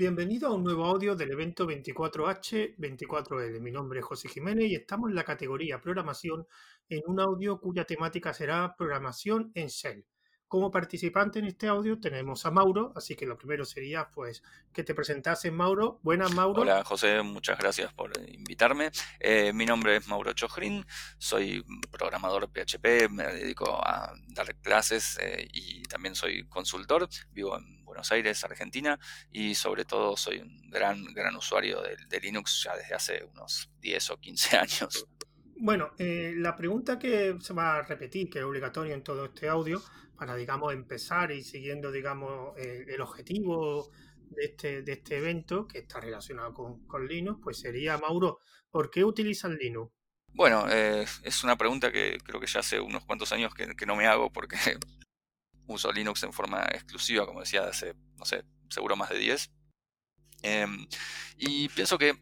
Bienvenido a un nuevo audio del evento 24H24L. Mi nombre es José Jiménez y estamos en la categoría Programación en un audio cuya temática será Programación en Shell. Como participante en este audio tenemos a Mauro, así que lo primero sería pues que te presentases Mauro. Buenas Mauro. Hola José, muchas gracias por invitarme. Eh, mi nombre es Mauro Chojrin, soy programador PHP, me dedico a dar clases eh, y también soy consultor. Vivo en Buenos Aires, Argentina, y sobre todo soy un gran, gran usuario de, Linux ya desde hace unos 10 o 15 años. Bueno, eh, la pregunta que se va a repetir, que es obligatoria en todo este audio, para, digamos, empezar y siguiendo, digamos, el objetivo de este, de este evento, que está relacionado con, Linux, pues sería, Mauro, ¿por qué utilizan Linux? Bueno, eh, es una pregunta que creo que ya hace unos cuantos años que, no me hago porque uso Linux en forma exclusiva, como decía, hace, no sé, seguro más de 10. Em, y pienso que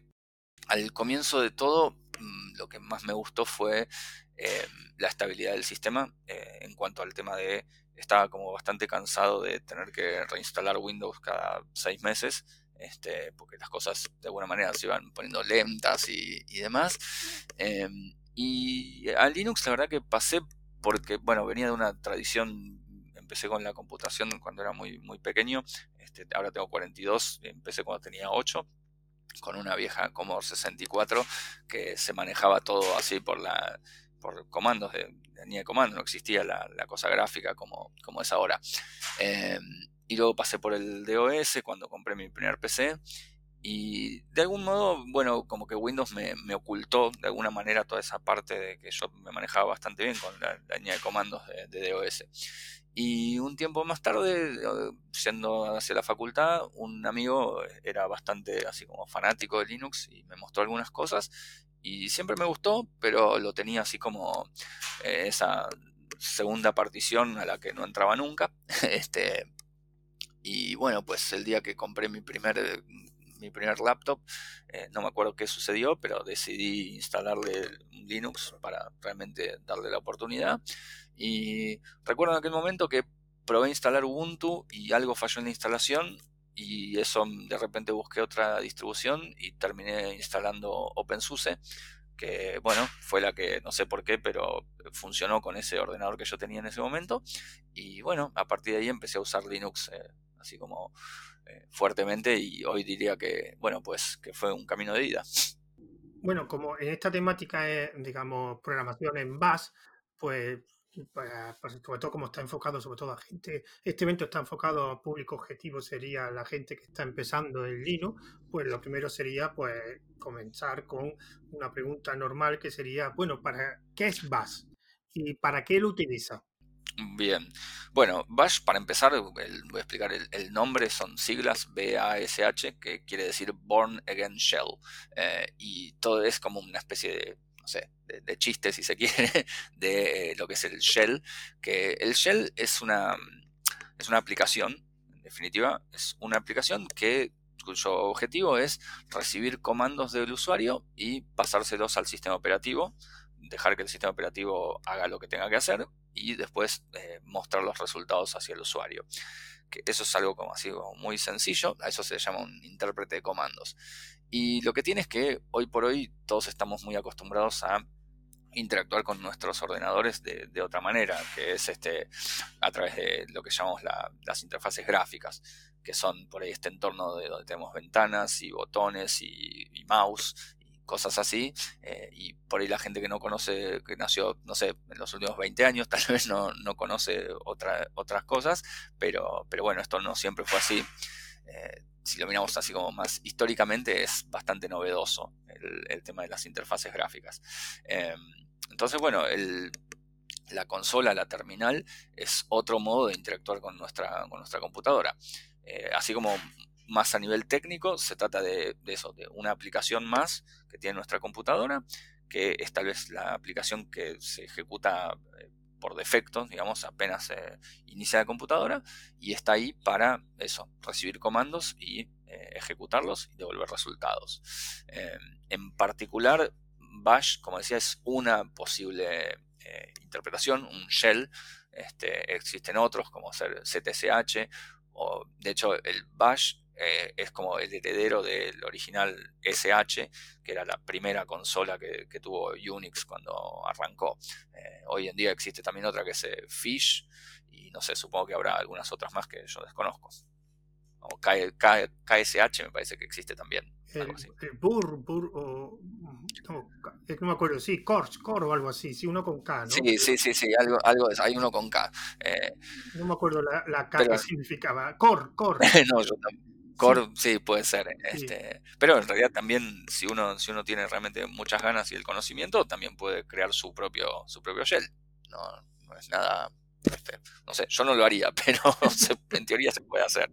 al comienzo de todo, mm, lo que más me gustó fue em, la estabilidad del sistema eh, en cuanto al tema de estaba como bastante cansado de tener que reinstalar Windows cada seis meses, este, porque las cosas de alguna manera se iban poniendo lentas y, demás. Em, y a Linux la verdad que pasé porque, bueno, venía de una tradición, empecé con la computación cuando era muy, muy pequeño, este, ahora tengo 42, empecé cuando tenía 8 con una vieja Commodore 64 que se manejaba todo así por la por comandos de, línea de comando, no existía la, cosa gráfica como, como es ahora. Em, y luego pasé por el DOS cuando compré mi primer PC. Y de algún modo, bueno, como que Windows me, ocultó de alguna manera toda esa parte de que yo me manejaba bastante bien con la, línea de comandos de, DOS. Y un tiempo más tarde, siendo hacia la facultad, un amigo era bastante así como fanático de Linux y me mostró algunas cosas y siempre me gustó, pero lo tenía así como eh, esa segunda partición a la que no entraba nunca. este, y bueno, pues el día que compré mi primer, mi primer laptop, eh, no me acuerdo qué sucedió, pero decidí instalarle Linux para realmente darle la oportunidad. Y recuerdo en aquel momento que probé instalar Ubuntu y algo falló en la instalación y eso mm, de repente busqué otra distribución y terminé instalando OpenSUSE, que bueno, fue la que no sé por qué, pero funcionó con ese ordenador que yo tenía en ese momento. Y bueno, a partir de ahí empecé a usar Linux eh, así como eh, fuertemente y hoy diría que, bueno, pues que fue un camino de vida. Bueno, como en esta temática es, digamos, programación en Bash, pues para, sobre todo como está enfocado sobre todo a gente, este evento está enfocado a público objetivo, sería la gente que está empezando en Linux, pues lo primero sería pues comenzar con una pregunta normal que sería, bueno, ¿para qué es Bash? ¿Y para qué lo utiliza? Bien, bueno, Bash para empezar, voy a explicar el, nombre, son siglas B-A-S-H, que quiere decir Born Again Shell, eh, y todo es como una especie de de, chiste si se quiere, de lo que es el shell, que el shell es una, es una aplicación, en definitiva, es una aplicación que cuyo objetivo es recibir comandos del usuario y pasárselos al sistema operativo, dejar que el sistema operativo haga lo que tenga que hacer y después eh, mostrar los resultados hacia el usuario. Que eso es algo como así muy sencillo, a eso se llama un intérprete de comandos. Y lo que tiene es que hoy por hoy todos estamos muy acostumbrados a interactuar con nuestros ordenadores de, otra manera, que es este, a través de lo que llamamos las interfaces gráficas, que son por ahí este entorno de donde tenemos ventanas y botones y, mouse y cosas así, eh, y por ahí la gente que no conoce, que nació, no sé, en los últimos 20 años, tal vez no, conoce otras cosas, pero, pero bueno, esto no siempre fue así. Eh, si lo miramos así como más históricamente, es bastante novedoso el, tema de las interfaces gráficas. Em, entonces, bueno, la consola, la terminal, es otro modo de interactuar con nuestra, con nuestra computadora. Eh, así como más a nivel técnico, se trata de, eso, de una aplicación más que tiene nuestra computadora, que es tal vez la aplicación que se ejecuta eh, por defecto, digamos, apenas inicia la computadora y está ahí para eso, recibir comandos y eh, ejecutarlos y devolver resultados. Em, en particular, Bash, como decía, es una posible eh, interpretación, un shell. Este, existen otros como ser CTCH, o de hecho el Bash eh, es como el heredero del original SH, que era la primera consola que, tuvo Unix cuando arrancó. Eh, hoy en día existe también otra que es Fish, y no sé, supongo que habrá algunas otras más que yo desconozco. O KSH me parece que existe también. El, Bur, Bur, o. No, no, me acuerdo, sí, Core, Core o algo así, sí, uno con K, ¿no? Sí, sí, sí, sí, algo, algo hay uno con K. Eh, no me acuerdo la, la K que significaba. Core, Core. no, yo también. Core, sí, puede ser. Este, Pero en realidad también, si uno, si uno tiene realmente muchas ganas y el conocimiento, también puede crear su propio, su propio shell. No, no es nada. Este, no sé, yo no lo haría, pero en teoría se puede hacer.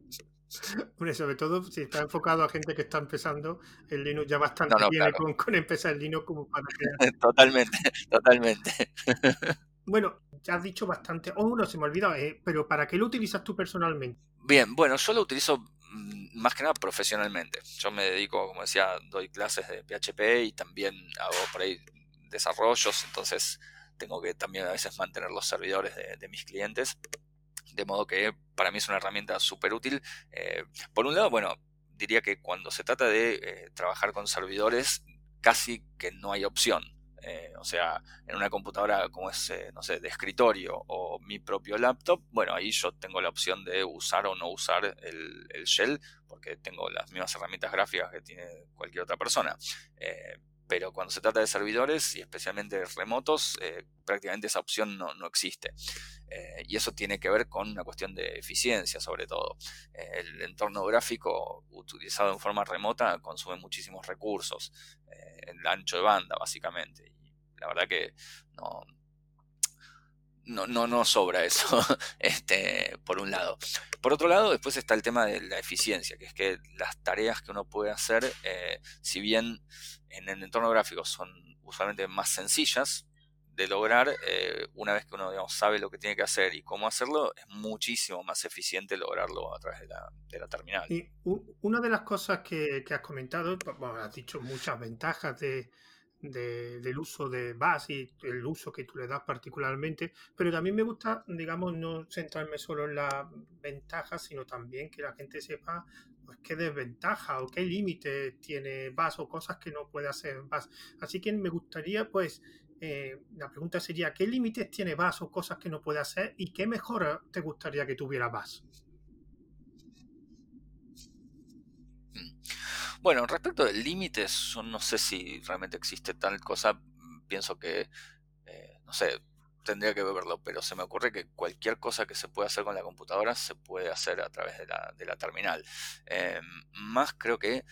sobre todo si está enfocado a gente que está empezando, el Linux ya bastante no, con, con, empezar el Linux como para Totalmente, totalmente. Bueno, ya has dicho bastante. Oh, no, se me olvidó, eh, pero ¿para qué lo utilizas tú personalmente? Bien, bueno, yo lo utilizo más que nada profesionalmente. Yo me dedico, como decía, doy clases de PHP y también hago por ahí desarrollos, entonces tengo que también a veces mantener los servidores de mis clientes de modo que para mí es una herramienta súper útil. Eh, por un lado, bueno, diría que cuando se trata de eh, trabajar con servidores, casi que no hay opción. Eh, o sea, en una computadora como es, no sé, de escritorio o mi propio laptop, bueno, ahí yo tengo la opción de usar o no usar el, el shell, porque tengo las mismas herramientas gráficas que tiene cualquier otra persona pero cuando se trata de servidores y especialmente remotos, eh, prácticamente esa opción no, existe. Eh, y eso tiene que ver con una cuestión de eficiencia sobre todo. Eh, el entorno gráfico utilizado en forma remota consume muchísimos recursos, el ancho de banda básicamente. La verdad que no, no, no, sobra eso, este, por un lado. Por otro lado, después está el tema de la eficiencia, que es que las tareas que uno puede hacer, si bien en el entorno gráfico son usualmente más sencillas de lograr, eh, una vez que uno sabe lo que tiene que hacer y cómo hacerlo, es muchísimo más eficiente lograrlo a través de la, de la terminal. Y una de las cosas que, has comentado, has dicho muchas ventajas de, del uso de BAS y el uso que tú le das particularmente, pero también me gusta, digamos, no centrarme solo en las ventajas, sino también que la gente sepa pues, qué desventaja o qué límite tiene VAS o cosas que no puede hacer VAS. Así que me gustaría, pues, eh, la pregunta sería, ¿qué límites tiene VAS o cosas que no puede hacer y qué mejora te gustaría que tuviera VAS? Bueno, respecto de límites, yo no sé si realmente existe tal cosa. Pienso que, eh, no sé, tendría que verlo, pero se me ocurre que cualquier cosa que se pueda hacer con la computadora se puede hacer a través de la, de la terminal. Eh, más creo que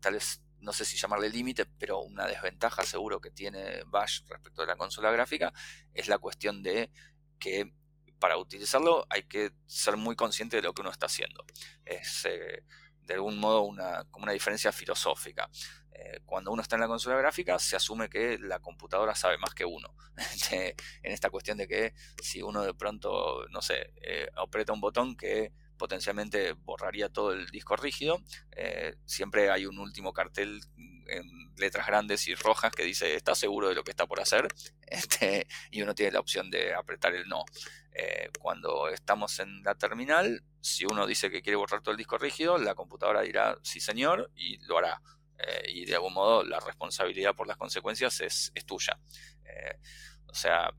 tal vez, no sé si llamarle límite, pero una desventaja seguro que tiene Bash respecto de la consola gráfica es la cuestión de que para utilizarlo hay que ser muy consciente de lo que uno está haciendo. Es eh, de algún modo una, como una diferencia filosófica. Eh, cuando uno está en la consola gráfica se asume que la computadora sabe más que uno. en esta cuestión de que si uno de pronto, no sé, eh, aprieta un botón que potencialmente borraría todo el disco rígido, eh, siempre hay un último cartel en letras grandes y rojas que dice ¿estás seguro de lo que está por hacer? Este, y uno tiene la opción de apretar el no. cuando estamos en la terminal, si uno dice que quiere borrar todo el disco rígido, la computadora dirá sí señor y lo hará. Eh, y de algún modo la responsabilidad por las consecuencias es, tuya. Eh, o sea,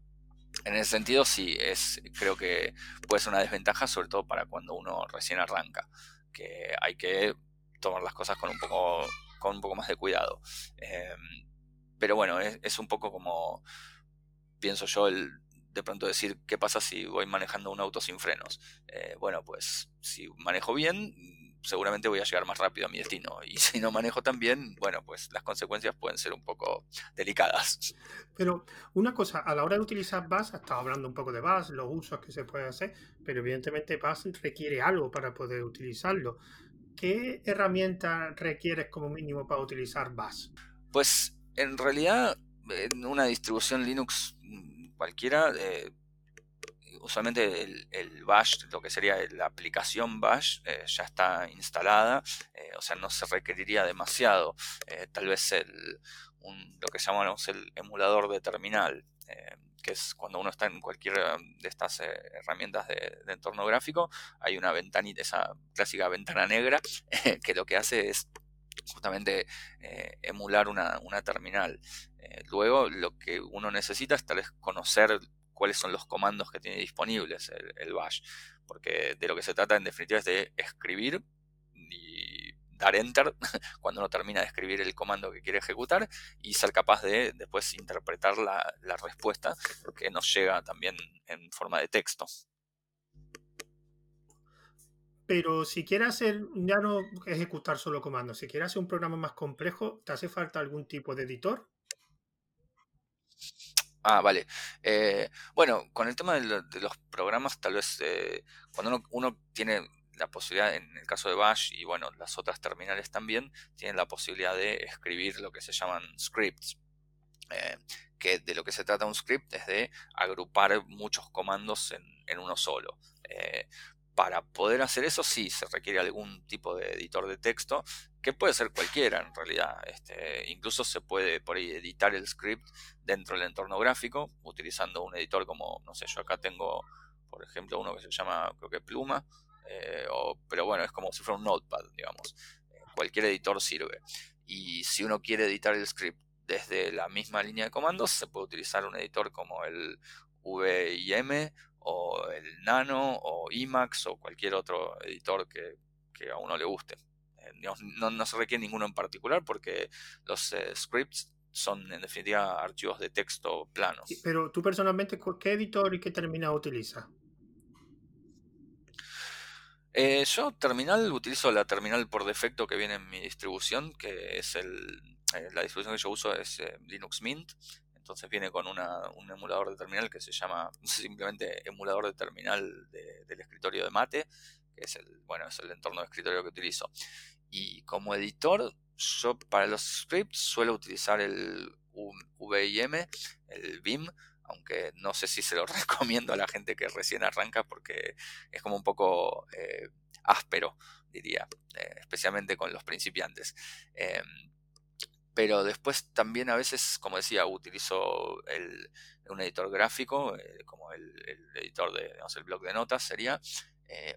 en ese sentido sí, es, creo que puede ser una desventaja, sobre todo para cuando uno recién arranca, que hay que tomar las cosas con un poco, con un poco más de cuidado. Eh, pero bueno, es, un poco como, pienso yo, el de pronto decir, ¿qué pasa si voy manejando un auto sin frenos? bueno, pues si manejo bien, seguramente voy a llegar más rápido a mi destino. Y si no manejo tan bien, bueno, pues las consecuencias pueden ser un poco delicadas. Pero una cosa, a la hora de utilizar BAS, estado hablando un poco de BAS, los usos que se puede hacer, pero evidentemente BAS requiere algo para poder utilizarlo. ¿Qué herramienta requieres como mínimo para utilizar BAS? Pues en realidad, en una distribución Linux mm, cualquiera, eh, usualmente el, bash, lo que sería la aplicación bash, eh, ya está instalada, eh, o sea, no se requeriría demasiado. Eh, tal vez el, lo que llamamos el emulador de terminal que es cuando uno está en cualquiera de estas herramientas de, entorno gráfico, hay una ventanita, esa clásica ventana negra, que lo que hace es justamente emular una, terminal. luego lo que uno necesita es tal vez conocer cuáles son los comandos que tiene disponibles el, bash, porque de lo que se trata en definitiva es de escribir dar enter cuando uno termina de escribir el comando que quiere ejecutar y ser capaz de después interpretar la, respuesta que nos llega también en forma de texto. Pero si quieres hacer, ya no ejecutar solo comandos, si quieres hacer un programa más complejo, ¿te hace falta algún tipo de editor? Ah, vale. Eh, bueno, con el tema de, los programas, tal vez eh, cuando uno, uno, tiene la posibilidad, en el caso de Bash y bueno, las otras terminales también, tienen la posibilidad de escribir lo que se llaman scripts. Eh, que de lo que se trata un script es de agrupar muchos comandos en, uno solo. Para poder hacer eso sí se requiere algún tipo de editor de texto, que puede ser cualquiera en realidad. Este, incluso se puede por ahí editar el script dentro del entorno gráfico, utilizando un editor como, no sé, yo acá tengo, por ejemplo, uno que se llama, creo que Pluma, eh, pero bueno, es como si fuera un notepad, digamos. Eh, cualquier editor sirve. Y si uno quiere editar el script desde la misma línea de comandos, se puede utilizar un editor como el VIM o el Nano o Emacs o cualquier otro editor que, a uno le guste. Eh, no, se requiere ninguno en particular porque los scripts son en definitiva archivos de texto planos. Pero tú personalmente, ¿qué editor y qué terminal utilizas? Eh, yo terminal utilizo la terminal por defecto que viene en mi distribución, que es el, eh, la distribución que yo uso es eh, Linux Mint. Entonces viene con un emulador de terminal que se llama simplemente emulador de terminal del escritorio de Mate, que es el, bueno, es el entorno de escritorio que utilizo. Y como editor, yo para los scripts suelo utilizar el VIM, el Vim, aunque no sé si se lo recomiendo a la gente que recién arranca porque es como un poco eh, áspero, diría, eh, especialmente con los principiantes. Em, pero después también a veces, como decía, utilizo un editor gráfico, eh, como el, editor de, el blog de notas sería,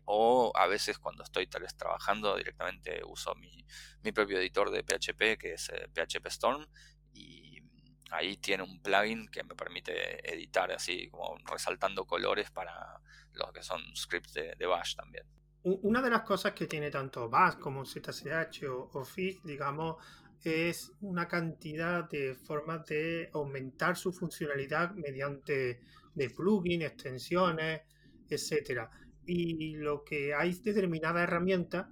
o a veces cuando estoy tal vez trabajando directamente uso mi, mi propio editor de PHP, que es PHP Storm, y ahí tiene un plugin que me permite editar así como resaltando colores para los que son scripts de, Bash también. Una de las cosas que tiene tanto Bash como ZSH o, o digamos, es una cantidad de formas de aumentar su funcionalidad mediante de plugins, extensiones, etcétera. Y lo que hay determinadas herramientas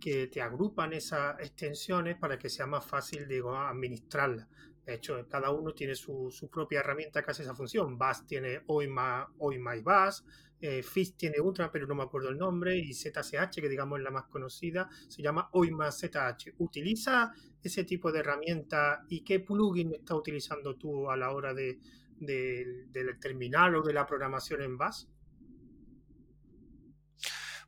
que te agrupan esas extensiones para que sea más fácil de administrarlas. De hecho, cada uno tiene su, propia herramienta que hace esa función. Bass tiene OIMA, OIMA y Bass. Eh, tiene otra, pero no me acuerdo el nombre. Y ZSH, que digamos es la más conocida, se llama OIMA ZH. ¿Utiliza ese tipo de herramienta y qué plugin estás utilizando tú a la hora de, del terminal o de la programación en Bass?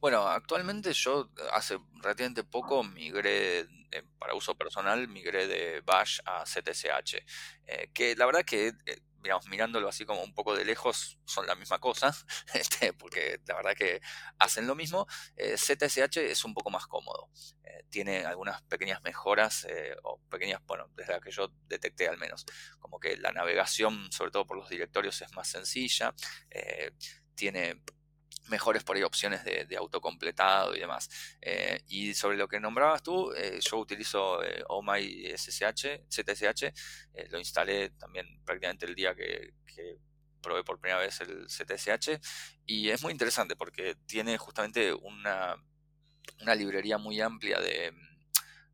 Bueno, actualmente yo hace relativamente poco migré eh, para uso personal, migré de Bash a ZSH, eh, que la verdad que, eh, digamos, mirándolo así como un poco de lejos, son la misma cosa, este, porque la verdad que hacen lo mismo. ZSH es un poco más cómodo, tiene algunas pequeñas mejoras, o pequeñas, bueno, desde la que yo detecté al menos, como que la navegación, sobre todo por los directorios, es más sencilla, tiene mejores por ahí opciones de, autocompletado y demás. Eh, y sobre lo que nombrabas tú, eh, yo utilizo eh, OMI SSH, ZSH, lo instalé también prácticamente el día que, probé por primera vez el ZSH y es muy interesante porque tiene justamente una, una librería muy amplia de,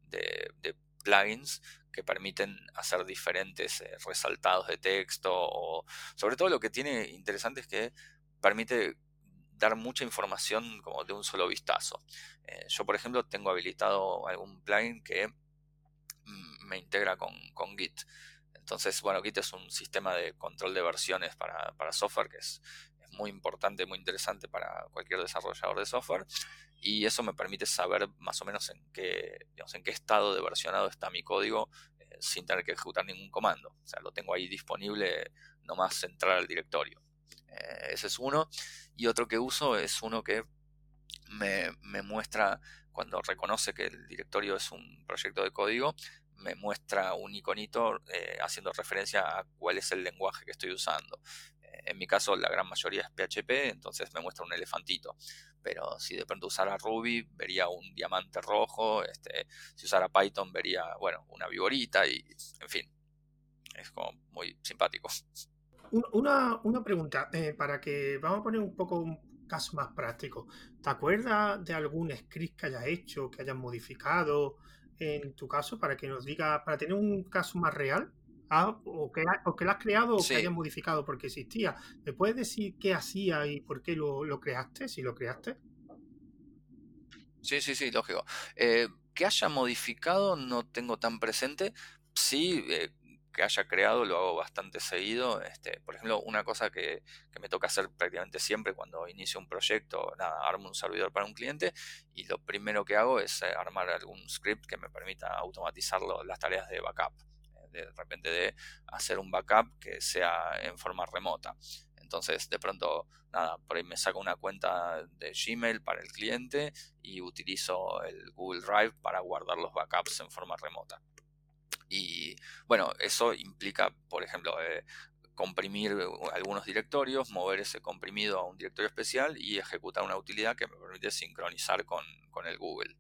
de, plugins que permiten hacer diferentes resaltados de texto o sobre todo lo que tiene interesante es que permite dar mucha información como de un solo vistazo. Eh, yo, por ejemplo, tengo habilitado algún plugin que mm, me integra con, Git. Entonces, bueno, Git es un sistema de control de versiones para, software que es, muy importante, muy interesante para cualquier desarrollador de software. Y eso me permite saber más o menos en qué, en qué estado de versionado está mi código eh, sin tener que ejecutar ningún comando. O sea, lo tengo ahí disponible nomás entrar al directorio. Ese es uno. Y otro que uso es uno que me, me muestra cuando reconoce que el directorio es un proyecto de código, me muestra un iconito eh, haciendo referencia a cuál es el lenguaje que estoy usando. Eh, en mi caso, la gran mayoría es PHP, entonces me muestra un elefantito. Pero si de pronto usara Ruby, vería un diamante rojo. Este, si usara Python, vería, bueno, una viborita y, en fin, es como muy simpático. Una, una pregunta, eh, para que vamos a poner un poco un caso más práctico. ¿Te acuerdas de algún script que hayas hecho, que hayas modificado? en tu caso para que nos diga, para tener un caso más real, ah, o, que, o que lo has creado o que hayas modificado porque existía. ¿Me puedes decir qué hacía y por qué lo, creaste, si lo creaste? Sí, sí, sí, lógico. Eh, que haya modificado no tengo tan presente. Sí, eh, que haya creado lo hago bastante seguido. Este, por ejemplo, una cosa que, me toca hacer prácticamente siempre cuando inicio un proyecto, nada, armo un servidor para un cliente y lo primero que hago es eh, armar algún script que me permita automatizar las tareas de backup. Eh, de repente de hacer un backup que sea en forma remota. Entonces, de pronto, nada, por ahí me saco una cuenta de Gmail para el cliente y utilizo el Google Drive para guardar los backups en forma remota. Y bueno, eso implica, por ejemplo, eh, comprimir algunos directorios, mover ese comprimido a un directorio especial y ejecutar una utilidad que me permite sincronizar con, el Google.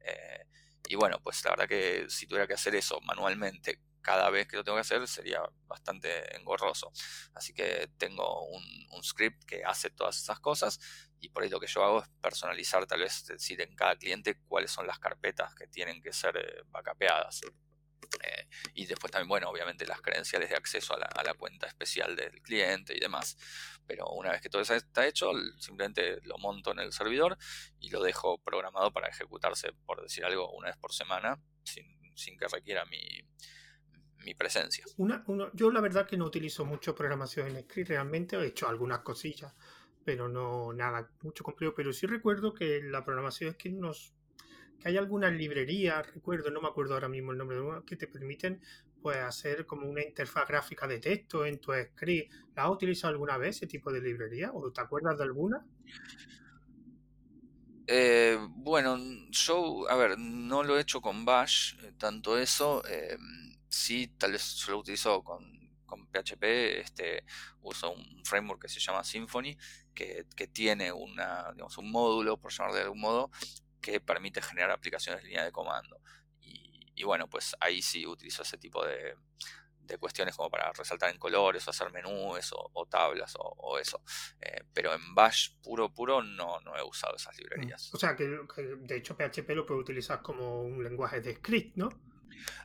Eh, y bueno, pues la verdad que si tuviera que hacer eso manualmente cada vez que lo tengo que hacer sería bastante engorroso. Así que tengo un, script que hace todas esas cosas y por ahí lo que yo hago es personalizar tal vez decir en cada cliente cuáles son las carpetas que tienen que ser eh. Eh, y después también, bueno, obviamente las credenciales de acceso a la, cuenta especial del cliente y demás. Pero una vez que todo eso está hecho, simplemente lo monto en el servidor y lo dejo programado para ejecutarse, por decir algo, una vez por semana, sin, que requiera mi, mi presencia. Yo la verdad que no utilizo mucho programación en script, realmente he hecho algunas cosillas, pero no nada mucho complejo. Pero sí recuerdo que la programación script nos que hay algunas librerías, recuerdo, no me acuerdo ahora mismo el nombre de una, que te permiten pues hacer como una interfaz gráfica de texto en tu script. ¿La has utilizado alguna vez ese tipo de librería o te acuerdas de alguna? Eh, bueno, yo, a ver, no lo he hecho con Bash, eh, tanto eso, eh, sí, tal vez lo utilizo con, con, PHP, este, uso un framework que se llama Symfony, que, que tiene una, digamos, un módulo, por llamarlo de algún modo, que permite generar aplicaciones de línea de comando. Y, bueno, pues ahí sí utilizo ese tipo de, cuestiones como para resaltar en colores o hacer menús o, tablas o, eso. Eh, pero en Bash puro, puro no, no he usado esas mm. librerías. O sea que, de hecho PHP lo puedo utilizar como un lenguaje de script, ¿no?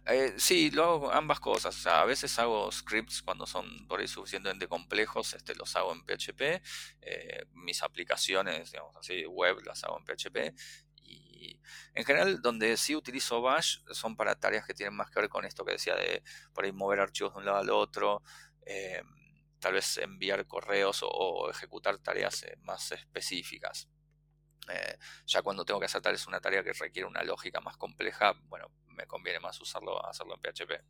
Eh, sí, lo hago ambas cosas. O sea, a veces hago scripts cuando son por ahí suficientemente complejos, este, los hago en PHP. Eh, mis aplicaciones, digamos así, web las hago en PHP. Y en general, donde sí utilizo Bash son para tareas que tienen más que ver con esto que decía de por ahí mover archivos de un lado al otro, eh, tal vez enviar correos o, ejecutar tareas eh, más específicas. Eh, ya cuando tengo que hacer tal vez una tarea que requiere una lógica más compleja, bueno, me conviene más usarlo, hacerlo en PHP.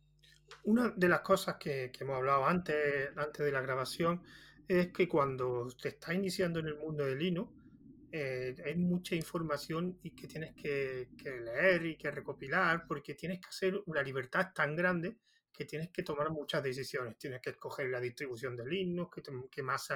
Una de las cosas que, que hemos hablado antes, antes de la grabación es que cuando te estás iniciando en el mundo de Linux, eh, hay mucha información y que tienes que, leer y que recopilar porque tienes que hacer una libertad tan grande que tienes que tomar muchas decisiones. Tienes que escoger la distribución de Linux que, más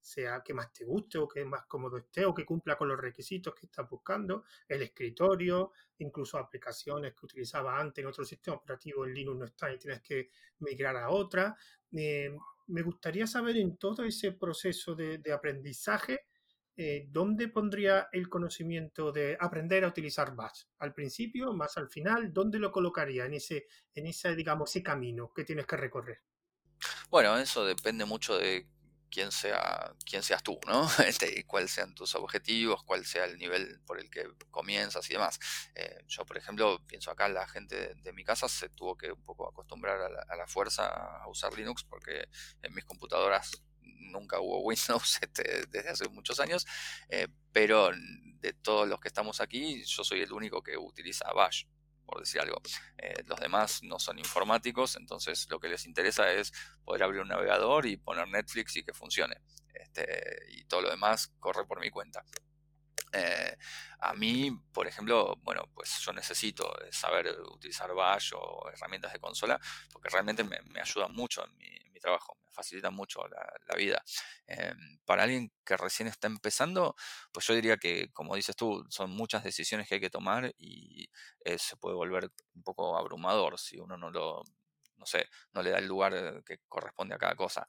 sea, que más te guste o que más cómodo esté o que cumpla con los requisitos que estás buscando, el escritorio, incluso aplicaciones que utilizaba antes en otro sistema operativo en Linux no están y tienes que migrar a otra. Eh, me gustaría saber en todo ese proceso de aprendizaje eh, ¿dónde pondría el conocimiento de aprender a utilizar Bash? ¿Al principio, más al final? ¿Dónde lo colocaría en ese, en ese, digamos, ese camino que tienes que recorrer? Bueno, eso depende mucho de quién sea quién seas tú, ¿no? Este, cuáles sean tus objetivos, cuál sea el nivel por el que comienzas y demás. Eh, yo, por ejemplo, pienso acá, la gente de, mi casa se tuvo que un poco acostumbrar a la, fuerza a usar Linux porque en mis computadoras nunca hubo Windows este, desde hace muchos años, eh, pero de todos los que estamos aquí, yo soy el único que utiliza Bash. por decir algo. Eh, los demás no son informáticos, entonces lo que les interesa es poder abrir un navegador y poner Netflix y que funcione. Este, y todo lo demás corre por mi cuenta. Eh, a mí, por ejemplo, bueno, pues yo necesito saber utilizar Bash o herramientas de consola porque realmente me, me ayudan mucho en mi, trabajo, me facilita mucho la, vida. Eh, para alguien que recién está empezando, pues yo diría que, como dices tú, son muchas decisiones que hay que tomar y eh, se puede volver un poco abrumador si uno no lo, no sé, no le da el lugar que corresponde a cada cosa.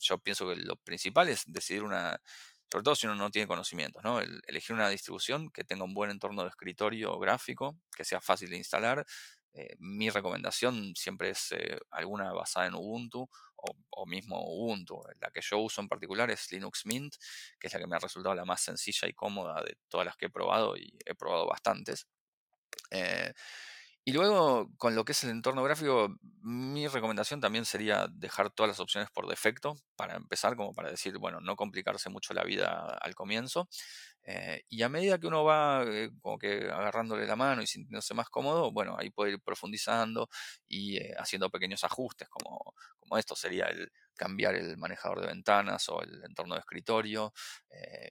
yo pienso que lo principal es decidir una sobre todo si uno no tiene conocimientos, ¿no? elegir una distribución que tenga un buen entorno de escritorio gráfico, que sea fácil de instalar. Eh, mi recomendación siempre es eh, alguna basada en Ubuntu o, mismo Ubuntu. La que yo uso en particular es Linux Mint, que es la que me ha resultado la más sencilla y cómoda de todas las que he probado y he probado bastantes. Eh, y luego, con lo que es el entorno gráfico, mi recomendación también sería dejar todas las opciones por defecto, para empezar, como para decir, bueno, no complicarse mucho la vida al comienzo. Eh, y a medida que uno va eh, como que agarrándole la mano y sintiéndose más cómodo, bueno, ahí puede ir profundizando y eh, haciendo pequeños ajustes, como, como esto sería el cambiar el manejador de ventanas o el entorno de escritorio,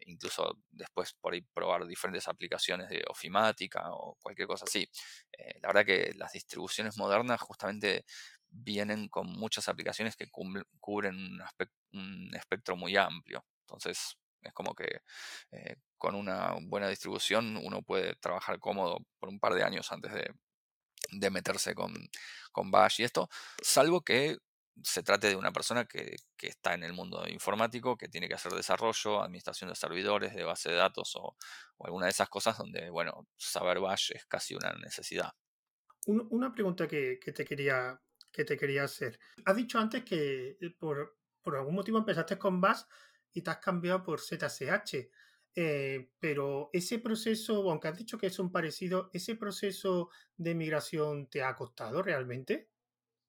incluso después por ahí probar diferentes aplicaciones de ofimática o cualquier cosa así. la verdad que las distribuciones modernas justamente vienen con muchas aplicaciones que cubren un, espectro muy amplio. Entonces, es como que eh, con una buena distribución uno puede trabajar cómodo por un par de años antes de, meterse con, con, Bash y esto, salvo que se trate de una persona que, está en el mundo informático, que tiene que hacer desarrollo, administración de servidores, de base de datos o, alguna de esas cosas donde, bueno, saber Bash es casi una necesidad. Una pregunta que, te quería, que te quería hacer. Has dicho antes que eh, por, por algún motivo empezaste con Bash y te has cambiado por ZSH. Eh, pero ese proceso, aunque has dicho que es un parecido, ¿ese proceso de migración te ha costado realmente?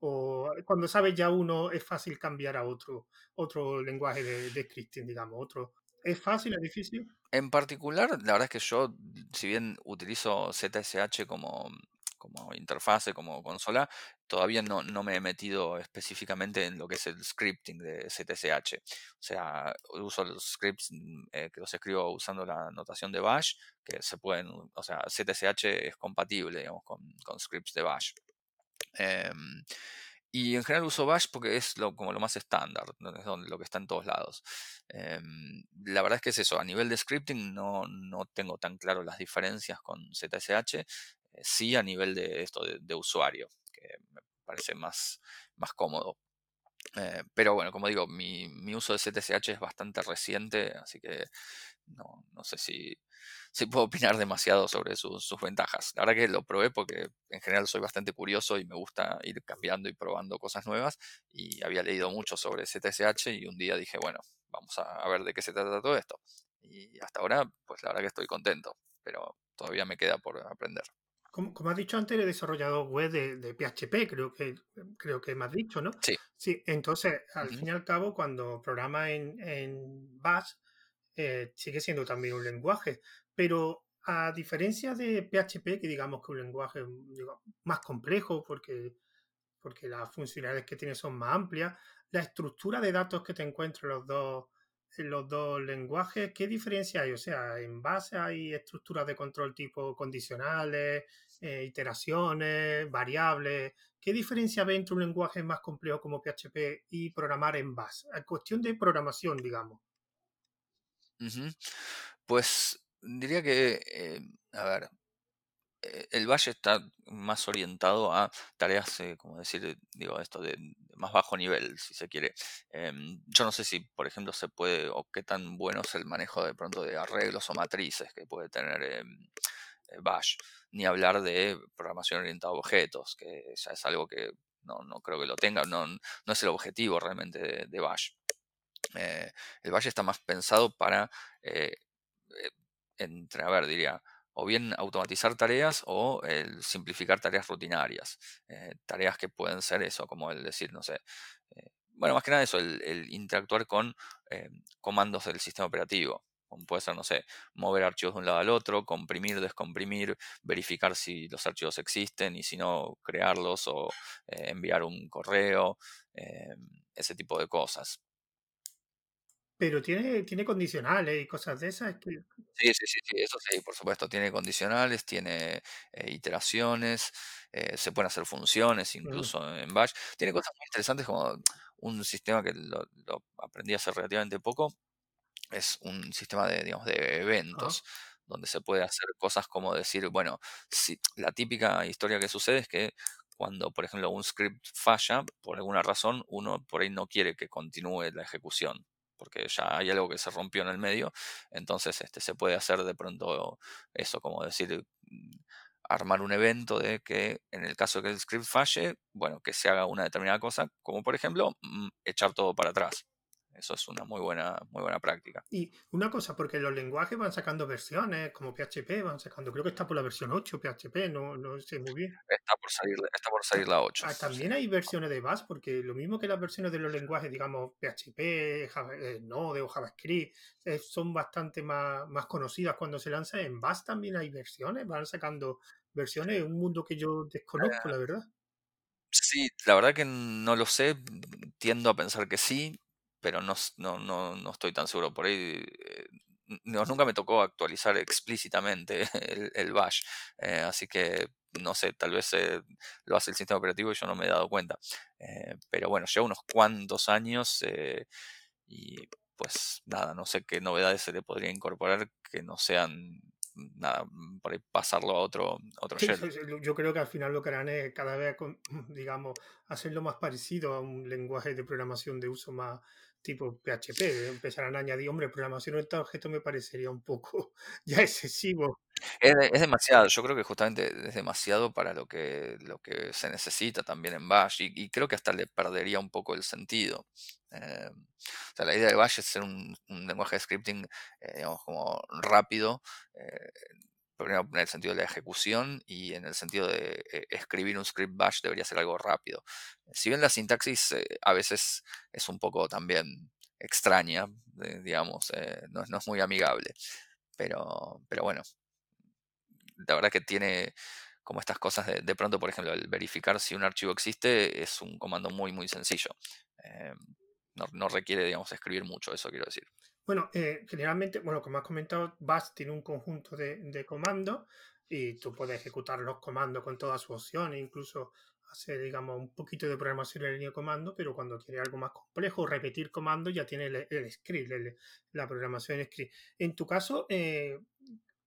¿O cuando sabes ya uno es fácil cambiar a otro, otro lenguaje de, scripting, digamos? Otro, ¿Es fácil, es difícil? En particular, la verdad es que yo, si bien utilizo ZSH como, como interfase, como consola, todavía no, no, me he metido específicamente en lo que es el scripting de ZSH. O sea, uso los scripts mm, eh, que los escribo usando la notación de Bash, que se pueden, o sea, ZSH es compatible, digamos, con scripts de Bash. Em, y en general uso Bash porque es lo, como lo más estándar, es lo que está en todos lados. Em, la verdad es que es eso, a nivel de scripting no, no tengo tan claro las diferencias con ZSH, eh, sí a nivel de esto de, usuario, que me parece más, más cómodo. Eh, pero bueno, como digo, mi, mi, uso de ZSH es bastante reciente, así que no, no sé si, si, puedo opinar demasiado sobre sus ventajas. La verdad que lo probé porque en general soy bastante curioso y me gusta ir cambiando y probando cosas nuevas y había leído mucho sobre ZSH y un día dije, bueno, vamos a, ver de qué se trata todo esto. Y hasta ahora, pues la verdad que estoy contento, pero todavía me queda por aprender. Como, como has dicho antes, eres desarrollador web de, PHP, creo que, creo que me has dicho, ¿no? Sí. Sí, entonces, al fin y al cabo, cuando programas en, en Bash, eh, sigue siendo también un lenguaje, pero a diferencia de PHP, que digamos que es un lenguaje más complejo porque, porque las funcionalidades que tiene son más amplias, la estructura de datos que te encuentras en los dos, los dos lenguajes, ¿qué diferencia hay? O sea, en base hay estructuras de control tipo condicionales, eh, iteraciones, variables. ¿Qué diferencia ve entre un lenguaje más complejo como PHP y programar en base? En cuestión de programación, digamos. Pues diría que, eh, a ver, eh, el Valle está más orientado a tareas, eh, como decir, digo, esto de, más bajo nivel, si se quiere. Em, yo no sé si, por ejemplo, se puede, o qué tan bueno es el manejo de pronto de arreglos o matrices que puede tener em, Bash, ni hablar de programación orientada a objetos, que ya es algo que no, no creo que lo tenga, no, no es el objetivo realmente de Bash. Eh, el Valle está más pensado para, eh, eh, entre, a ver, diría, o bien automatizar tareas o simplificar tareas rutinarias. tareas que pueden ser eso, como el decir, no sé, bueno, más que nada eso, el, interactuar con comandos del sistema operativo. puede ser, no sé, mover archivos de un lado al otro, comprimir, descomprimir, verificar si los archivos existen y si no, crearlos o enviar un correo, ese tipo de cosas. Pero tiene, tiene condicionales y cosas de esas. Que... Sí, sí, sí, sí, eso sí, por supuesto, tiene condicionales, tiene eh, iteraciones, se pueden hacer funciones Mm, incluso en Bash. Tiene cosas muy interesantes como un sistema que lo, lo aprendí hace relativamente poco, es un sistema de, digamos, de ah, eventos, donde se puede hacer cosas como decir, bueno, si, la típica historia que sucede es que cuando, por ejemplo, un script falla, por alguna razón, uno por ahí no quiere que continúe la ejecución, porque ya hay algo que se rompió en el medio, entonces este, se puede hacer de pronto eso, como decir, mm, armar un evento de que en el caso de que el script falle, bueno, que se haga una determinada cosa, como por ejemplo, mm, echar todo para atrás. Eso es una muy buena, muy buena práctica. Y una cosa, porque los lenguajes van sacando versiones, como PHP, van sacando, creo que está por la versión 8 PHP, no, no sé muy bien. Está por salir, está por salir la 8. Ah. También hay versiones de Bash, porque lo mismo que las versiones de los lenguajes, digamos, PHP, Java- eh, Node o JavaScript, eh, son bastante más, más conocidas cuando se lanzan. En Bash también hay versiones, van sacando versiones, un mundo que yo desconozco, la verdad. Sí, la verdad que no lo sé, tiendo a pensar que sí, pero no, no, no, no estoy tan seguro. Por ahí eh, no, nunca me tocó actualizar explícitamente el, el bash, eh, así que no sé, tal vez eh, lo hace el sistema operativo y yo no me he dado cuenta. Eh, pero bueno, lleva unos cuantos años y pues nada, no sé qué novedades se le podría incorporar que no sean nada, por ahí pasarlo a otro, otro Sí, Yo creo que al final lo que harán es cada vez, con- digamos, hacerlo más parecido a un lenguaje de programación de uso más tipo PHP. Empezarán a añadir, hombre, programación orientada a objetos me parecería un poco ya excesivo. Es, es demasiado, yo creo que justamente es demasiado para lo que, lo que se necesita también en Bash y, creo que hasta le perdería un poco el sentido. Eh, o sea, la idea de Bash es ser un, un lenguaje de scripting, eh, digamos, como rápido, eh, primero en el sentido de la ejecución y en el sentido de eh, escribir un script Bash debería ser algo rápido. Si bien la sintaxis eh, a veces es un poco también extraña, eh, digamos, no, es no es muy amigable, pero, pero bueno la verdad que tiene como estas cosas de, de pronto, por ejemplo, el verificar si un archivo existe es un comando muy, muy sencillo. No, no requiere, digamos, escribir mucho, eso quiero decir. Bueno, eh, generalmente, bueno, como has comentado, Bash tiene un conjunto de, comandos y tú puedes ejecutar los comandos con todas sus opciones, incluso hacer, digamos, un poquito de programación en línea de comando, pero cuando quieres algo más complejo, repetir comandos, ya tiene el, script, la programación en script. En tu caso, eh,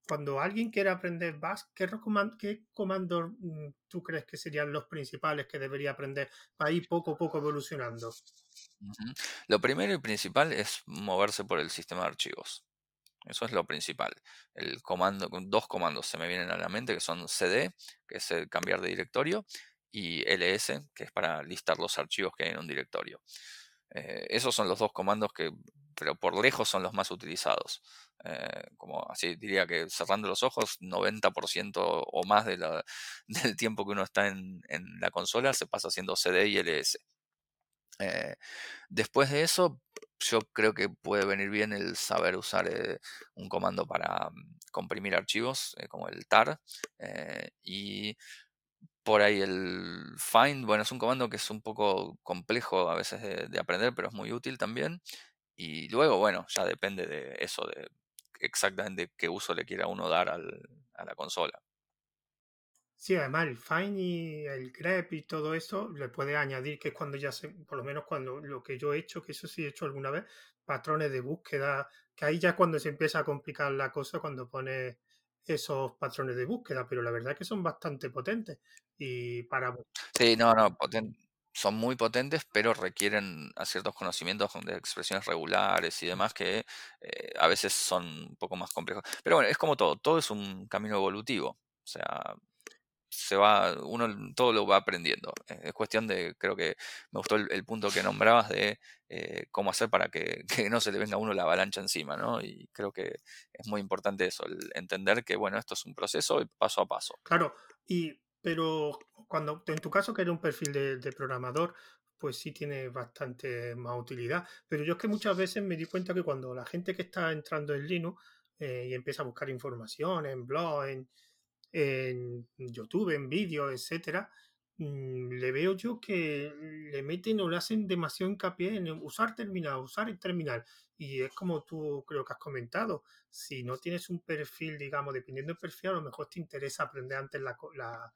cuando alguien quiere aprender Bash, ¿qué, qué comandos mm, tú crees que serían los principales que debería aprender para ir poco a poco evolucionando? Lo primero y principal es moverse por el sistema de archivos. Eso es lo principal. El comando, dos comandos se me vienen a la mente que son cd, que es el cambiar de directorio, y ls, que es para listar los archivos que hay en un directorio. Eh, esos son los dos comandos que, pero por lejos son los más utilizados. Eh, como así diría que cerrando los ojos, 90% o más del tiempo que uno está en, en la consola se pasa haciendo CD y LS. Eh, después de eso, yo creo que puede venir bien el saber usar eh, un comando para mm, comprimir archivos, eh, como el tar, y por ahí el find, bueno, es un comando que es un poco complejo a veces de, de aprender, pero es muy útil también. Y luego, bueno, ya depende de eso, de exactamente qué uso le quiera uno dar al- a la consola. Sí, además el find y el grep y todo eso le puede añadir que es cuando ya se, por lo menos cuando lo que yo he hecho, que eso sí he hecho alguna vez, patrones de búsqueda, que ahí ya cuando se empieza a complicar la cosa cuando pone esos patrones de búsqueda, pero la verdad es que son bastante potentes y para Sí, no, no, son muy potentes, pero requieren a ciertos conocimientos de expresiones regulares y demás que eh, a veces son un poco más complejos. Pero bueno, es como todo, todo es un camino evolutivo. O sea, se va, uno todo lo va aprendiendo. Eh, Es cuestión de, creo que me gustó el, punto que nombrabas de eh, cómo hacer para que, que no se le venga a uno la avalancha encima, ¿no? Y creo que es muy importante eso, el entender que, bueno, esto es un proceso paso a paso. Claro, y pero cuando en tu caso que era un perfil de, programador, pues sí tiene bastante más utilidad. Pero yo es que muchas veces me di cuenta que cuando la gente que está entrando en Linux eh, y empieza a buscar información en blog, en, en YouTube, en vídeos, etcétera, mm, le veo yo que le meten o le hacen demasiado hincapié en usar terminal, usar el terminal. Y es como tú creo que has comentado, si no tienes un perfil, digamos, dependiendo del perfil, a lo mejor te interesa aprender antes la, la,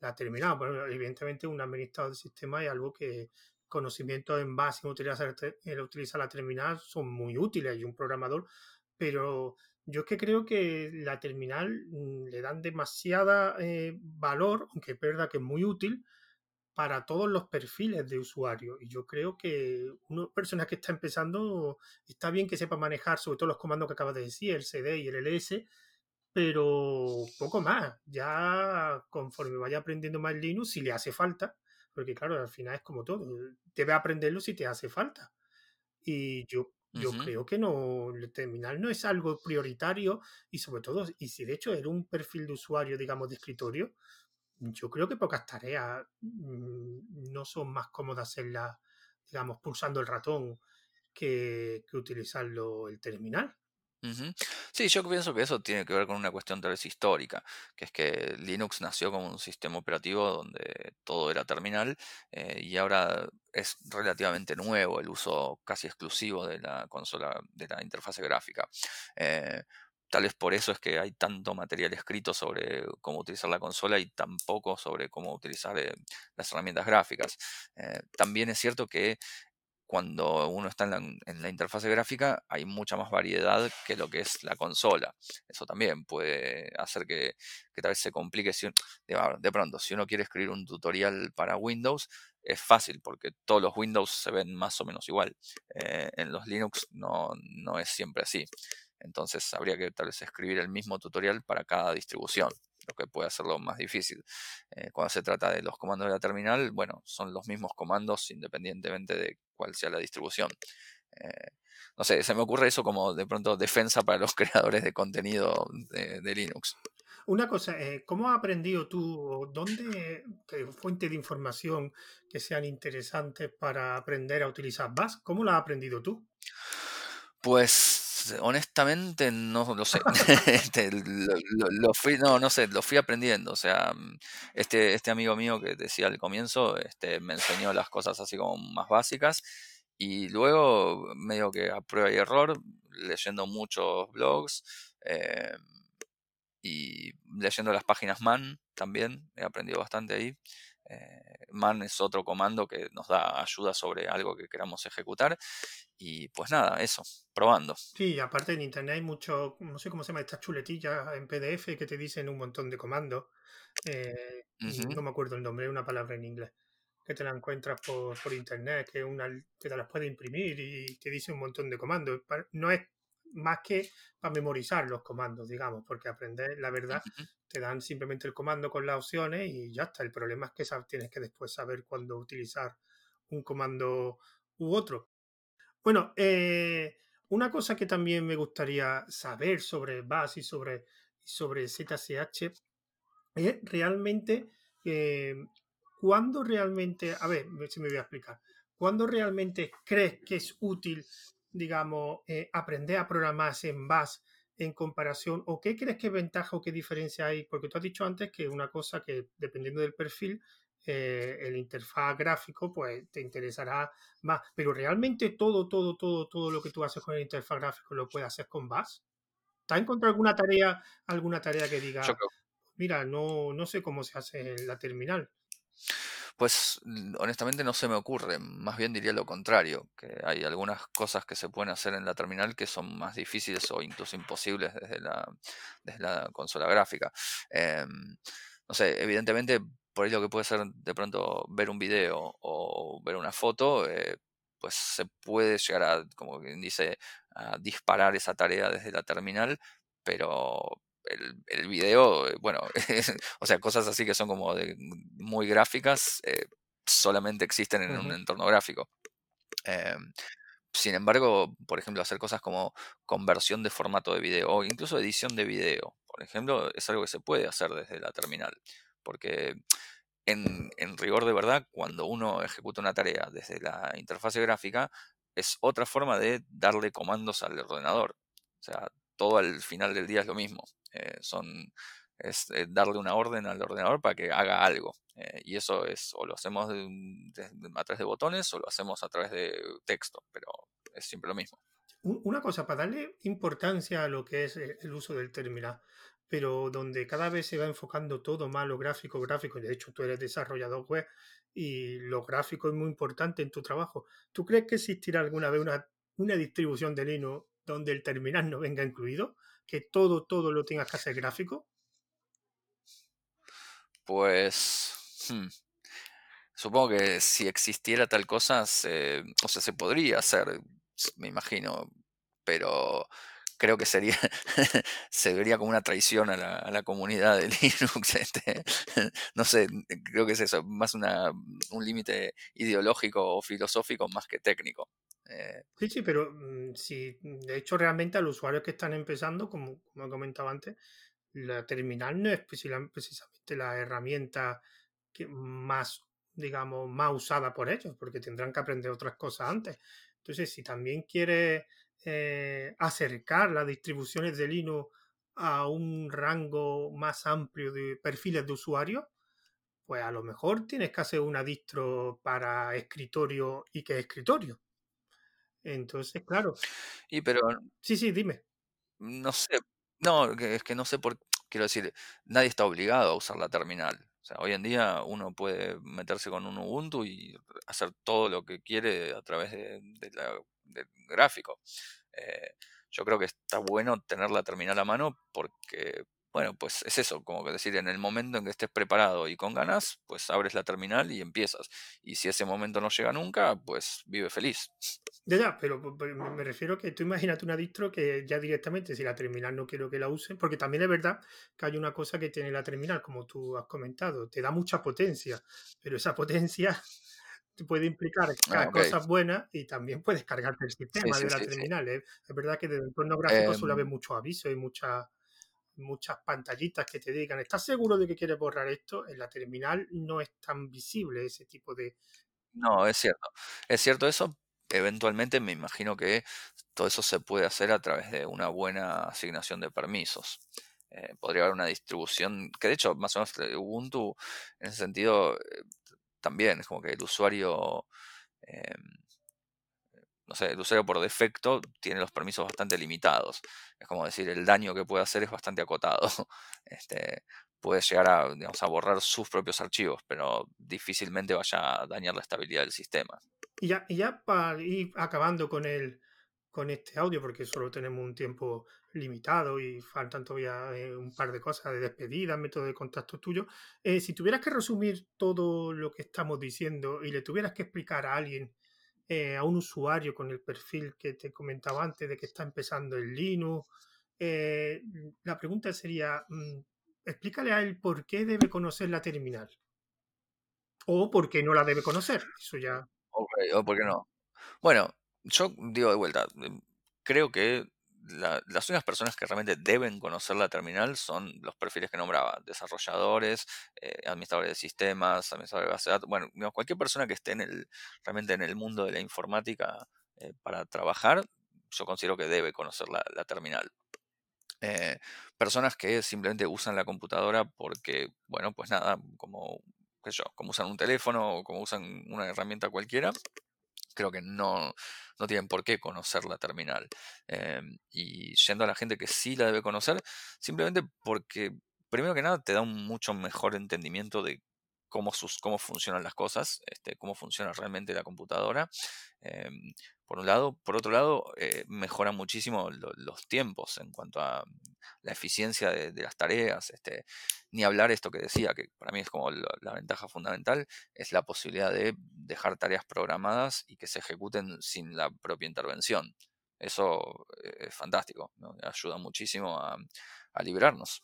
la terminal. Bueno, evidentemente un administrador de sistema es algo que conocimientos en base en utilizar, en utilizar la terminal son muy útiles y un programador, pero yo es que creo que la terminal mm, le dan demasiada eh, valor, aunque es verdad que es muy útil, para todos los perfiles de usuario. Y yo creo que una persona que está empezando está bien que sepa manejar sobre todo los comandos que acabas de decir, el CD y el LS, pero poco más. Ya conforme vaya aprendiendo más Linux, si le hace falta, porque claro, al final es como todo, debe aprenderlo si te hace falta. Y yo yo creo que no, el terminal no es algo prioritario y sobre todo, y si de hecho era un perfil de usuario, digamos, de escritorio, yo creo que pocas tareas mm, no son más cómodas hacerlas, digamos, pulsando el ratón que, que utilizarlo el terminal. Sí, yo pienso que eso tiene que ver con una cuestión tal vez histórica, que es que Linux nació como un sistema operativo donde todo era terminal eh, y ahora es relativamente nuevo el uso casi exclusivo de la consola, de la interfase gráfica. Eh, tal vez por eso es que hay tanto material escrito sobre cómo utilizar la consola y tan poco sobre cómo utilizar eh, las herramientas gráficas. también es cierto que cuando uno está en la, interfase gráfica hay mucha más variedad que lo que es la consola. Eso también puede hacer que, tal vez se complique. Si, de, pronto, si uno quiere escribir un tutorial para Windows, es fácil porque todos los Windows se ven más o menos igual. Eh, en los Linux no, no es siempre así. Entonces habría que tal vez escribir el mismo tutorial para cada distribución lo que puede hacerlo más difícil. Eh, cuando se trata de los comandos de la terminal, bueno, son los mismos comandos independientemente de cuál sea la distribución. Eh, no sé, se me ocurre eso como de pronto defensa para los creadores de contenido de, Linux. Una cosa, eh, ¿cómo has aprendido tú? ¿Dónde fuente de información que sean interesantes para aprender a utilizar Bash? ¿Cómo la has aprendido tú? Pues honestamente no lo sé. Este, lo, fui, no, no sé, lo fui aprendiendo. O sea, mm, este, este amigo mío que decía al comienzo, este, me enseñó las cosas así como más básicas. Y luego, medio que a prueba y error, leyendo muchos blogs eh, y leyendo las páginas MAN también, he aprendido bastante ahí. Eh, man es otro comando que nos da ayuda sobre algo que queramos ejecutar. Y pues nada, eso, probando. Sí, aparte en internet hay mucho, no sé cómo se llama, estas chuletillas en PDF que te dicen un montón de comandos. Eh, no me acuerdo el nombre, una palabra en inglés. Que te la encuentras por, internet, que, una, que te las puede imprimir y te dice un montón de comandos. No es más que para memorizar los comandos, digamos, porque aprender, la verdad, te dan simplemente el comando con las opciones y ya está. El problema es que tienes que después saber cuándo utilizar un comando u otro. Bueno, eh, una cosa que también me gustaría saber sobre BAS y sobre, sobre ZSH es realmente eh, cuándo realmente, a ver si me voy a explicar, cuándo realmente crees que es útil digamos, eh, aprender a programar en Bash en comparación? ¿O qué crees que ventaja o qué diferencia hay? Porque tú has dicho antes que una cosa que dependiendo del perfil, eh, el interfaz gráfico, pues te interesará más. Pero realmente todo, todo, todo, todo lo que tú haces con el interfaz gráfico lo puedes hacer con Bash. ¿Te has encontrado alguna tarea, alguna tarea que diga, mira, no, no sé cómo se hace en la terminal? Pues honestamente no se me ocurre, más bien diría lo contrario, que hay algunas cosas que se pueden hacer en la terminal que son más difíciles o incluso imposibles desde la, consola gráfica. Em, no sé, evidentemente por ahí lo que puede ser de pronto ver un video o ver una foto, eh, pues se puede llegar a, como quien dice, a disparar esa tarea desde la terminal, pero el, video, eh, bueno, o sea, cosas así que son como de, muy gráficas, eh, solamente existen en un entorno gráfico. Em, sin embargo, por ejemplo, hacer cosas como conversión de formato de video o incluso edición de video, por ejemplo, es algo que se puede hacer desde la terminal, porque en, en rigor de verdad, cuando uno ejecuta una tarea desde la interfase gráfica, es otra forma de darle comandos al ordenador. O sea, todo al final del día es lo mismo. Eh, son, es eh, darle una orden al ordenador para que haga algo. Eh, y eso es, o lo hacemos a través de botones o lo hacemos a través de texto, pero es siempre lo mismo. Una cosa, para darle importancia a lo que es el uso del terminal, pero donde cada vez se va enfocando todo más lo gráfico, gráfico, de hecho tú eres desarrollador web y lo gráfico es muy importante en tu trabajo. ¿Tú crees que existirá alguna vez una, una distribución de Linux donde el terminal no venga incluido? ¿Que todo, todo lo tengas que hacer gráfico? Pues... Hmm, supongo que si existiera tal cosa, o sea, se podría hacer, me imagino, pero creo que sería se vería como una traición a la, comunidad de Linux. Este, no sé, creo que es eso, más una, un límite ideológico o filosófico más que técnico. Eh. sí, sí, pero mm, si de hecho realmente a los usuarios que están empezando, como, como he antes, la terminal no es precisamente la herramienta más, digamos, más usada por ellos, porque tendrán que aprender otras cosas antes. Entonces, si también quieres eh, acercar las distribuciones de Linux a un rango más amplio de perfiles de usuarios, pues a lo mejor tienes que hacer una distro para escritorio y que escritorio. Entonces, claro. Y pero. Sí, sí, dime. No sé. No, es que no sé por. Quiero decir, nadie está obligado a usar la terminal. O sea, hoy en día uno puede meterse con un Ubuntu y hacer todo lo que quiere a través de, del gráfico. Eh, yo creo que está bueno tener la terminal a mano porque, bueno, pues es eso, como que decir, en el momento en que estés preparado y con ganas, pues abres la terminal y empiezas. Y si ese momento no llega nunca, pues vive feliz. Ya, ya, pero me refiero que tú imagínate una distro que ya directamente, si la terminal no quiero que la use, porque también es verdad que hay una cosa que tiene la terminal, como tú has comentado, te da mucha potencia, pero esa potencia puede implicar ah, cosas buenas y también puedes cargarte el sistema de la terminal. ¿eh? Es verdad que desde el entorno gráfico suele haber em mucho aviso y muchas muchas pantallitas que te digan, ¿estás seguro de que quieres borrar esto? En la terminal no es tan visible ese tipo de... No, es cierto. Es cierto eso. Eventualmente me imagino que todo eso se puede hacer a través de una buena asignación de permisos. Eh, podría haber una distribución, que de hecho, más o menos Ubuntu, en ese sentido, eh, también es como que el usuario, em, no sé, el usuario por defecto tiene los permisos bastante limitados. Es como decir, el daño que puede hacer es bastante acotado. Este, puede llegar a, digamos, borrar sus propios archivos, pero difícilmente vaya a dañar la estabilidad del sistema. Y ya, y ya para ir acabando con el, con este audio, porque solo tenemos un tiempo limitado y faltan todavía eh, un par de cosas de despedida, método de contacto tuyo. Eh, si tuvieras que resumir todo lo que estamos diciendo y le tuvieras que explicar a alguien, eh, a un usuario con el perfil que te comentaba antes de que está empezando el Linux, la pregunta sería, mm, explícale a él por qué debe conocer la terminal. O por qué no la debe conocer. Eso ya. O por qué no. Bueno, yo digo de vuelta, em, creo que las únicas personas que realmente deben conocer la terminal son los perfiles que nombraba, desarrolladores, eh, administradores de sistemas, administradores de base de datos, bueno, cualquier persona que esté en el, realmente en el mundo de la informática eh, para trabajar, yo considero que debe conocer la, terminal. Eh, personas que simplemente usan la computadora porque, bueno, pues nada, como, qué yo, como usan un teléfono o como usan una herramienta cualquiera, creo que no, no tienen por qué conocer la terminal. Em, y yendo a la gente que sí la debe conocer, simplemente porque, primero que nada, te da un mucho mejor entendimiento de cómo, sus, cómo funcionan las cosas, este, cómo funciona realmente la computadora. Em, por un lado. Por otro lado, eh, mejora muchísimo los tiempos en cuanto a la eficiencia de, las tareas. Este, ni hablar esto que decía, que para mí es como la, ventaja fundamental, es la posibilidad de dejar tareas programadas y que se ejecuten sin la propia intervención. Eso eh, es fantástico, ayuda muchísimo a, a librarnos.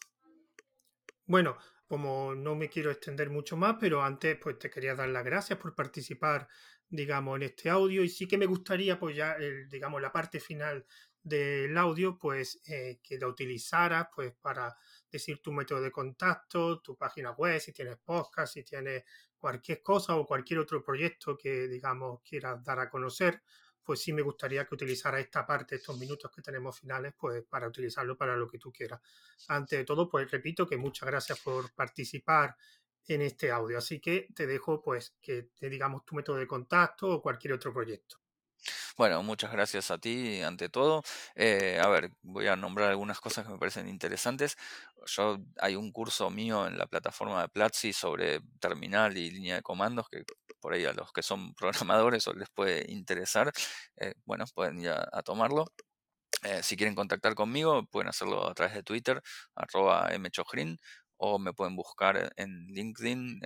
Bueno, como no me quiero extender mucho más, pero antes pues te quería dar las gracias por participar, digamos, en este audio y sí que me gustaría pues ya, digamos, la parte final del audio, pues eh, que la utilizaras pues para, decir tu método de contacto, tu página web, si tienes podcast, si tienes cualquier cosa o cualquier otro proyecto que, digamos, quieras dar a conocer, pues sí me gustaría que utilizara esta parte, estos minutos que tenemos finales, pues para utilizarlo para lo que tú quieras. Ante de todo, pues repito que muchas gracias por participar en este audio. Así que te dejo, pues, que te digamos tu método de contacto o cualquier otro proyecto. Bueno, muchas gracias a ti ante todo. Eh, a ver, voy a nombrar algunas cosas que me parecen interesantes. Yo hay un curso mío en la plataforma de Platzi sobre terminal y línea de comandos que por ahí a los que son programadores o les puede interesar, eh, bueno, pueden ir a, tomarlo. Eh, si quieren contactar conmigo, pueden hacerlo a través de Twitter, arroba mchojrin, o me pueden buscar en LinkedIn,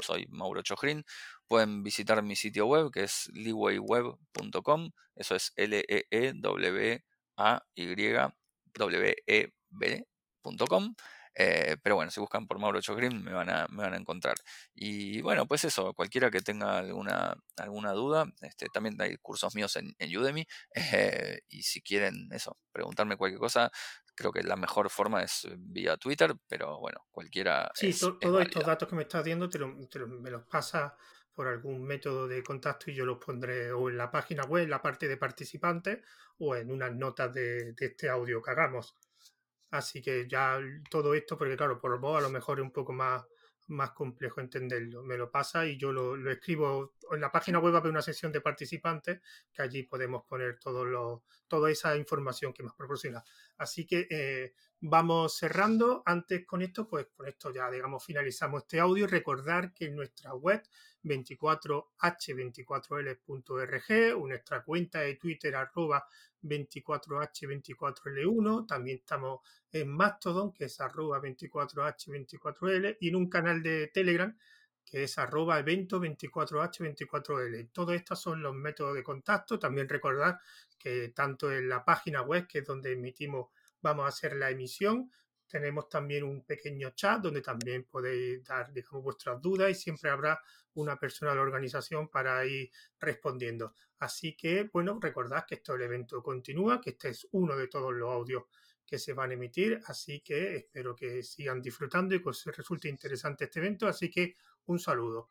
soy Mauro Chojrin, Pueden visitar mi sitio web que es leewayweb.com. Eso es L-E-E-W-A-Y-W-E-B.com. Eh, pero bueno, si buscan por Mauro Chogrim me van, a, me van a encontrar. Y bueno, pues eso, cualquiera que tenga alguna, alguna duda, este, también hay cursos míos en, Udemy. Eh, y si quieren eso, preguntarme cualquier cosa, creo que la mejor forma es vía Twitter, pero bueno, cualquiera. Sí, todos estos datos que me estás dando te, me los pasa por algún método de contacto y yo los pondré o en la página web, en la parte de participantes o en unas notas de, este audio que hagamos. Así que ya todo esto, porque claro, por voz a lo mejor es un poco más, más complejo entenderlo. Me lo pasa y yo lo, escribo en la página web, hay una sección de participantes que allí podemos poner todo toda esa información que nos proporciona. Así que eh, vamos cerrando. Antes con esto, pues con esto ya, digamos, finalizamos este audio. Recordar que en nuestra web 24h24l.org, nuestra cuenta de Twitter arroba 24h24l1, también estamos en Mastodon, que es arroba 24h24l, y en un canal de Telegram que es arroba evento 24h24l. Todos estos son los métodos de contacto. También recordar que tanto en la página web, que es donde emitimos, vamos a hacer la emisión, tenemos también un pequeño chat donde también podéis dar, digamos, vuestras dudas y siempre habrá una persona de la organización para ir respondiendo. Así que, bueno, recordad que esto el evento continúa, que este es uno de todos los audios que se van a emitir, así que espero que sigan disfrutando y que os resulte interesante este evento, así que un saludo.